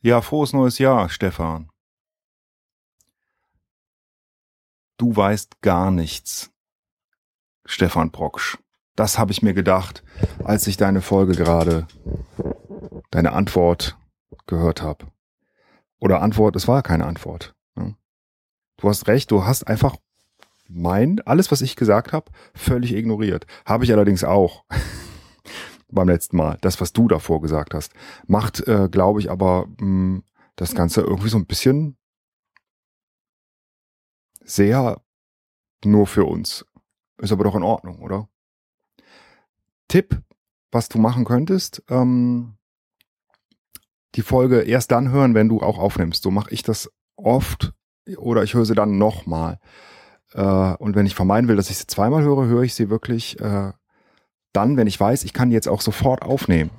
Ja, frohes neues Jahr, Stefan. Du weißt gar nichts, Stefan Brocksch. Das habe ich mir gedacht, als ich deine Folge gerade, deine Antwort gehört habe. Oder Antwort, es war keine Antwort. Ne? Du hast recht, du hast einfach mein, alles, was ich gesagt habe, völlig ignoriert. Habe ich allerdings auch beim letzten Mal. Das, was du davor gesagt hast, macht, äh, glaube ich, aber mh, hm, das Ganze irgendwie so ein bisschen sehr nur für uns. Ist aber doch in Ordnung, oder? Tipp, was du machen könntest, ähm, die Folge erst dann hören, wenn du auch aufnimmst. So mache ich das oft oder ich höre sie dann nochmal. Äh, und wenn ich vermeiden will, dass ich sie zweimal höre, höre ich sie wirklich äh, dann, wenn ich weiß, ich kann jetzt auch sofort aufnehmen.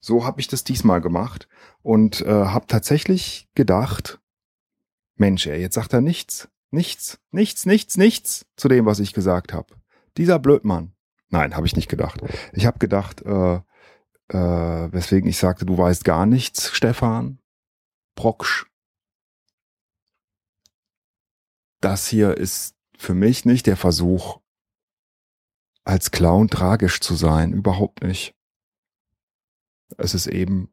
So habe ich das diesmal gemacht und äh, habe tatsächlich gedacht, Mensch, ey, jetzt sagt er nichts, nichts, nichts, nichts, nichts zu dem, was ich gesagt habe. Dieser Blödmann. Nein, habe ich nicht gedacht. Ich habe gedacht, äh, äh, weswegen ich sagte, du weißt gar nichts, Stefan. Brocksch. Das hier ist für mich nicht der Versuch, als Clown tragisch zu sein. Überhaupt nicht. Es ist eben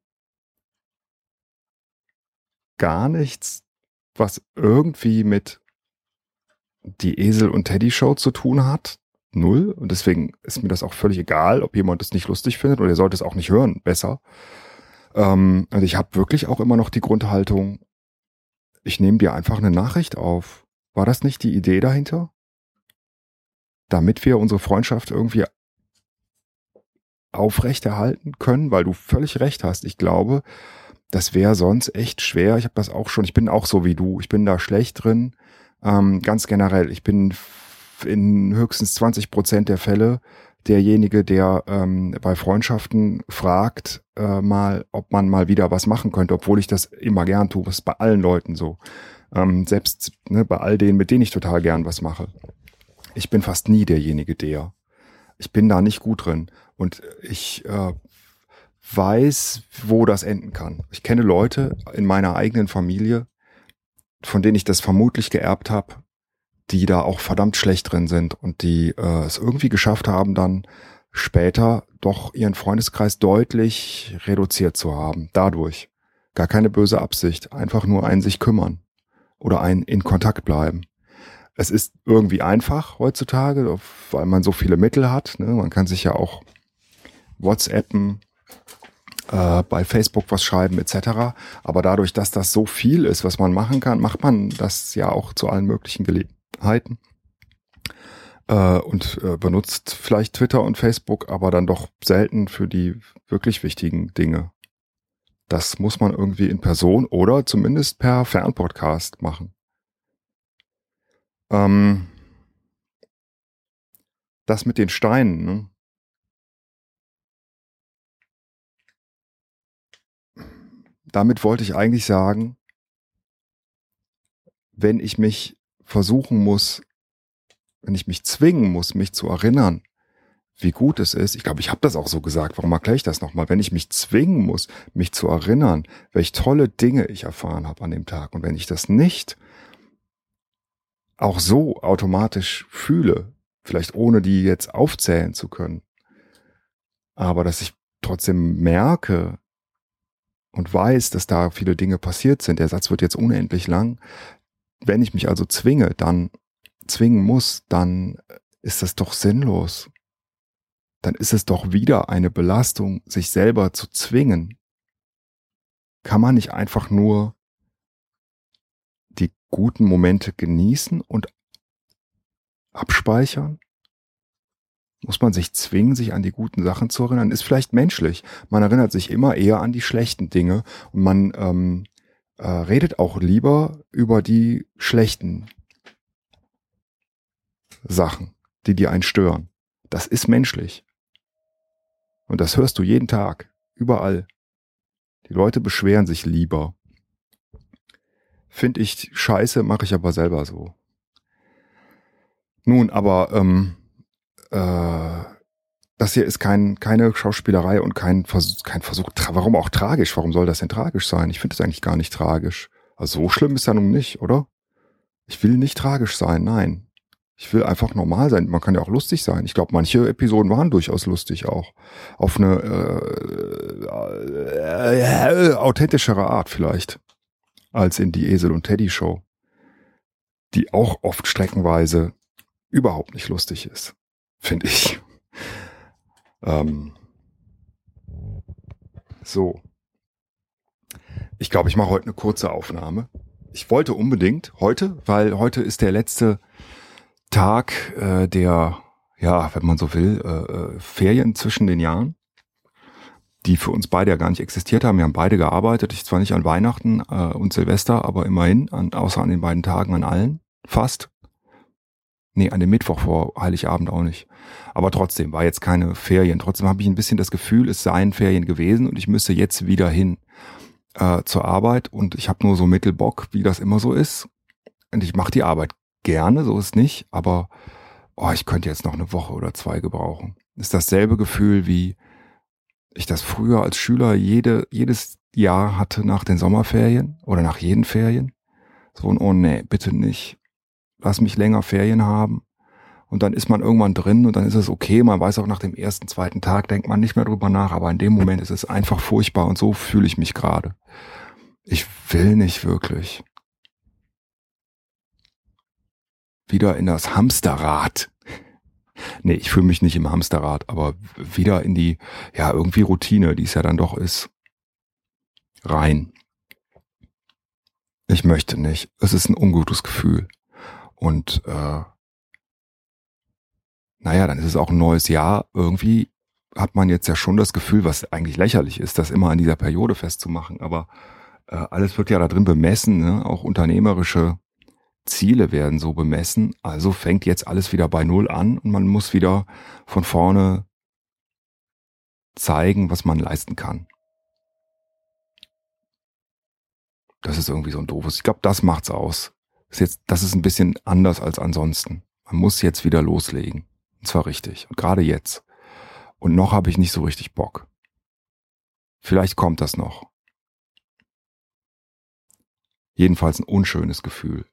gar nichts, was irgendwie mit die Esel und Teddy Show zu tun hat. Null. Und deswegen ist mir das auch völlig egal, ob jemand es nicht lustig findet oder er sollte es auch nicht hören. Besser. Ähm, und ich habe wirklich auch immer noch die Grundhaltung, ich nehme dir einfach eine Nachricht auf. War das nicht die Idee dahinter? Damit wir unsere Freundschaft irgendwie aufrechterhalten können, weil du völlig recht hast. Ich glaube, das wäre sonst echt schwer. Ich habe das auch schon, ich bin auch so wie du. Ich bin da schlecht drin. Ähm, ganz generell. Ich bin in höchstens 20 Prozent der Fälle derjenige, der ähm, bei Freundschaften fragt, äh, mal, ob man mal wieder was machen könnte, obwohl ich das immer gern tue. Das ist bei allen Leuten so. Ähm, selbst ne, bei all denen, mit denen ich total gern was mache ich bin fast nie derjenige, der. Ich bin da nicht gut drin. Und ich äh, weiß, wo das enden kann. Ich kenne Leute in meiner eigenen Familie, von denen ich das vermutlich geerbt habe, die da auch verdammt schlecht drin sind und die äh, es irgendwie geschafft haben, dann später doch ihren Freundeskreis deutlich reduziert zu haben. Dadurch. Gar keine böse Absicht. Einfach nur ein sich kümmern. Oder ein in Kontakt bleiben es ist irgendwie einfach heutzutage, weil man so viele Mittel hat. Ne? Man kann sich ja auch WhatsAppen, äh, bei Facebook was schreiben etc. Aber dadurch, dass das so viel ist, was man machen kann, macht man das ja auch zu allen möglichen Gelegenheiten. Äh, und äh, benutzt vielleicht Twitter und Facebook, aber dann doch selten für die wirklich wichtigen Dinge. Das muss man irgendwie in Person oder zumindest per Fernpodcast machen. Ähm, das mit den Steinen, ne? Damit wollte ich eigentlich sagen, wenn ich mich versuchen muss, wenn ich mich zwingen muss, mich zu erinnern, wie gut es ist, ich glaube, ich habe das auch so gesagt, warum erkläre ich das nochmal, wenn ich mich zwingen muss, mich zu erinnern, welche tolle Dinge ich erfahren habe an dem Tag und wenn ich das nicht auch so automatisch fühle, vielleicht ohne die jetzt aufzählen zu können, aber dass ich trotzdem merke und weiß, dass da viele Dinge passiert sind. Der Satz wird jetzt unendlich lang. Wenn ich mich also zwinge, dann zwingen muss, dann ist das doch sinnlos. Dann ist es doch wieder eine Belastung, sich selber zu zwingen. Kann man nicht einfach nur guten Momente genießen und abspeichern? Muss man sich zwingen, sich an die guten Sachen zu erinnern? Ist vielleicht menschlich. Man erinnert sich immer eher an die schlechten Dinge und man ähm, äh, redet auch lieber über die schlechten Sachen, die dir einen stören. Das ist menschlich. Und das hörst du jeden Tag, überall. Die Leute beschweren sich lieber. Finde ich scheiße, mache ich aber selber so. Nun, aber ähm, äh, das hier ist kein, keine Schauspielerei und kein Versuch, kein Versuch, warum auch tragisch? Warum soll das denn tragisch sein? Ich finde es eigentlich gar nicht tragisch. Also so schlimm ist ja nun nicht, oder? Ich will nicht tragisch sein, nein. Ich will einfach normal sein. Man kann ja auch lustig sein. Ich glaube, manche Episoden waren durchaus lustig auch. Auf eine äh, äh, äh, authentischere Art vielleicht. Als in die Esel und Teddy Show. Die auch oft streckenweise überhaupt nicht lustig ist. Finde ich. Ähm, so. Ich glaube, ich mache heute eine kurze Aufnahme. Ich wollte unbedingt heute, weil heute ist der letzte Tag äh, der, ja, wenn man so will, äh, äh, Ferien zwischen den Jahren, die für uns beide ja gar nicht existiert haben. Wir haben beide gearbeitet. Ich zwar nicht an Weihnachten äh, und Silvester, aber immerhin, an, außer an den beiden Tagen an allen, fast. Nee, an dem Mittwoch vor Heiligabend auch nicht. Aber trotzdem war jetzt keine Ferien. Trotzdem habe ich ein bisschen das Gefühl, es seien Ferien gewesen und ich müsste jetzt wieder hin äh, zur Arbeit und ich habe nur so Mittelbock, wie das immer so ist. Und ich mache die Arbeit gerne, so ist nicht, aber oh, ich könnte jetzt noch eine Woche oder zwei gebrauchen. Ist dasselbe Gefühl, wie ich das früher als Schüler jede, jedes Jahr hatte nach den Sommerferien oder nach jeden Ferien. So ein, oh nee, bitte nicht lass mich länger Ferien haben. Und dann ist man irgendwann drin und dann ist es okay. Man weiß auch nach dem ersten, zweiten Tag, denkt man nicht mehr drüber nach. Aber in dem Moment ist es einfach furchtbar und so fühle ich mich gerade. Ich will nicht wirklich. Wieder in das Hamsterrad. Nee, ich fühle mich nicht im Hamsterrad, aber wieder in die, ja, irgendwie Routine, die es ja dann doch ist. Rein. Ich möchte nicht. Es ist ein ungutes Gefühl. Und äh, naja, dann ist es auch ein neues Jahr. Irgendwie hat man jetzt ja schon das Gefühl, was eigentlich lächerlich ist, das immer an dieser Periode festzumachen. Aber äh, alles wird ja da drin bemessen, ne? auch unternehmerische Ziele werden so bemessen. Also fängt jetzt alles wieder bei Null an und man muss wieder von vorne zeigen, was man leisten kann. Das ist irgendwie so ein doofes. Ich glaube, das macht's aus ist jetzt, das ist ein bisschen anders als ansonsten. Man muss jetzt wieder loslegen. Und zwar richtig. Und gerade jetzt. Und noch habe ich nicht so richtig Bock. Vielleicht kommt das noch. Jedenfalls ein unschönes Gefühl.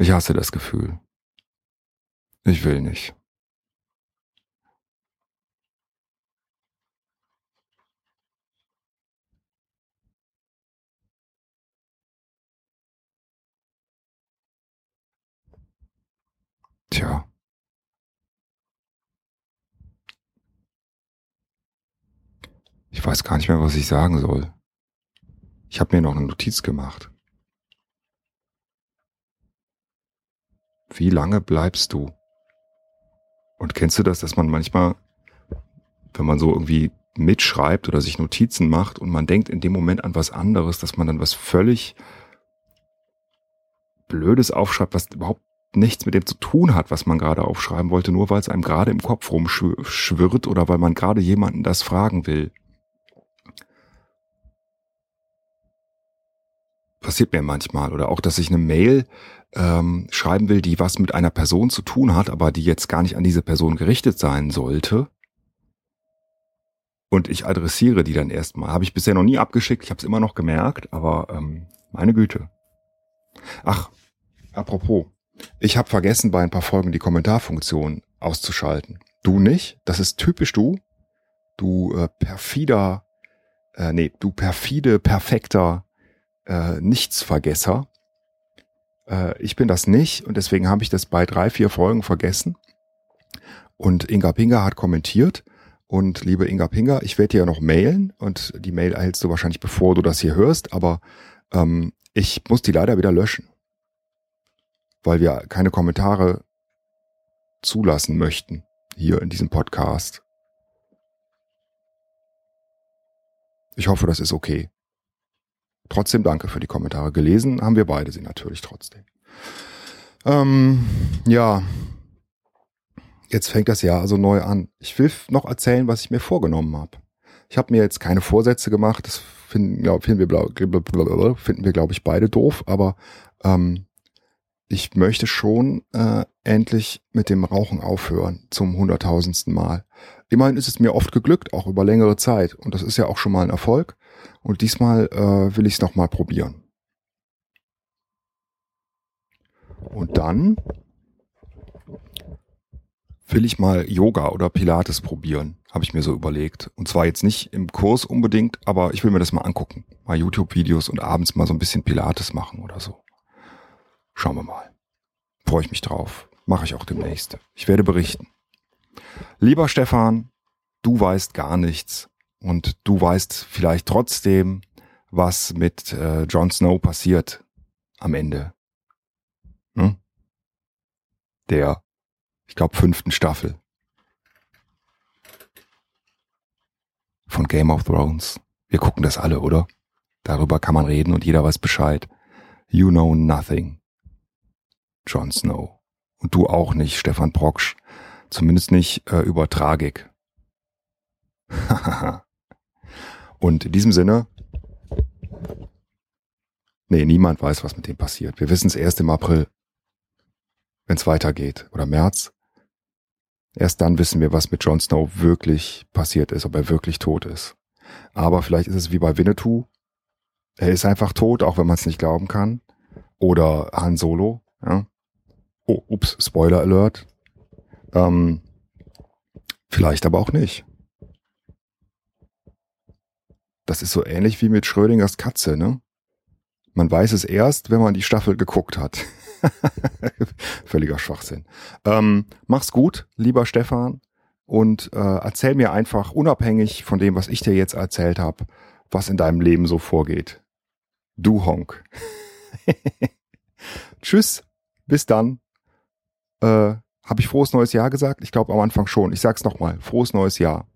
Ich hasse das Gefühl. Ich will nicht. Tja. Ich weiß gar nicht mehr, was ich sagen soll. Ich habe mir noch eine Notiz gemacht. Wie lange bleibst du? Und kennst du das, dass man manchmal, wenn man so irgendwie mitschreibt oder sich Notizen macht und man denkt in dem Moment an was anderes, dass man dann was völlig Blödes aufschreibt, was überhaupt nichts mit dem zu tun hat, was man gerade aufschreiben wollte, nur weil es einem gerade im Kopf rumschwirrt oder weil man gerade jemanden das fragen will. Passiert mir manchmal. Oder auch, dass ich eine Mail ähm, schreiben will, die was mit einer Person zu tun hat, aber die jetzt gar nicht an diese Person gerichtet sein sollte. Und ich adressiere die dann erstmal. Habe ich bisher noch nie abgeschickt, ich habe es immer noch gemerkt, aber ähm, meine Güte. Ach, apropos, ich habe vergessen, bei ein paar Folgen die Kommentarfunktion auszuschalten. Du nicht? Das ist typisch du. Du äh, perfider, äh, nee, du perfide, perfekter äh, Nichtsvergesser. Äh, ich bin das nicht und deswegen habe ich das bei drei, vier Folgen vergessen. Und Inga Pinga hat kommentiert. Und liebe Inga Pinga, ich werde dir ja noch mailen und die Mail erhältst du wahrscheinlich bevor du das hier hörst, aber ähm, ich muss die leider wieder löschen weil wir keine Kommentare zulassen möchten hier in diesem Podcast. Ich hoffe, das ist okay. Trotzdem danke für die Kommentare. Gelesen haben wir beide sie natürlich trotzdem. Ähm, ja, jetzt fängt das Jahr also neu an. Ich will noch erzählen, was ich mir vorgenommen habe. Ich habe mir jetzt keine Vorsätze gemacht. Das finden, glaub, finden wir, finden wir glaube ich, beide doof. Aber ähm, ich möchte schon äh, endlich mit dem Rauchen aufhören zum hunderttausendsten Mal. Immerhin ist es mir oft geglückt, auch über längere Zeit. Und das ist ja auch schon mal ein Erfolg. Und diesmal äh, will ich es nochmal probieren. Und dann will ich mal Yoga oder Pilates probieren, habe ich mir so überlegt. Und zwar jetzt nicht im Kurs unbedingt, aber ich will mir das mal angucken. Mal YouTube-Videos und abends mal so ein bisschen Pilates machen oder so. Schauen wir mal. Freue ich mich drauf. Mache ich auch demnächst. Ich werde berichten. Lieber Stefan, du weißt gar nichts und du weißt vielleicht trotzdem, was mit äh, Jon Snow passiert am Ende. Hm? Der, ich glaube, fünften Staffel von Game of Thrones. Wir gucken das alle, oder? Darüber kann man reden und jeder weiß Bescheid. You know nothing. Jon Snow. Und du auch nicht, Stefan Proksch. Zumindest nicht äh, über Tragik. Und in diesem Sinne, nee, niemand weiß, was mit dem passiert. Wir wissen es erst im April, wenn es weitergeht. Oder März. Erst dann wissen wir, was mit Jon Snow wirklich passiert ist, ob er wirklich tot ist. Aber vielleicht ist es wie bei Winnetou. Er ist einfach tot, auch wenn man es nicht glauben kann. Oder Han Solo. Ja. Oh, ups, Spoiler Alert. Ähm, vielleicht aber auch nicht. Das ist so ähnlich wie mit Schrödingers Katze, ne? Man weiß es erst, wenn man die Staffel geguckt hat. Völliger Schwachsinn. Ähm, mach's gut, lieber Stefan, und äh, erzähl mir einfach, unabhängig von dem, was ich dir jetzt erzählt habe, was in deinem Leben so vorgeht. Du Honk. Tschüss, bis dann. Äh, habe ich frohes neues Jahr gesagt? Ich glaube am Anfang schon. Ich sag's nochmal. Frohes neues Jahr.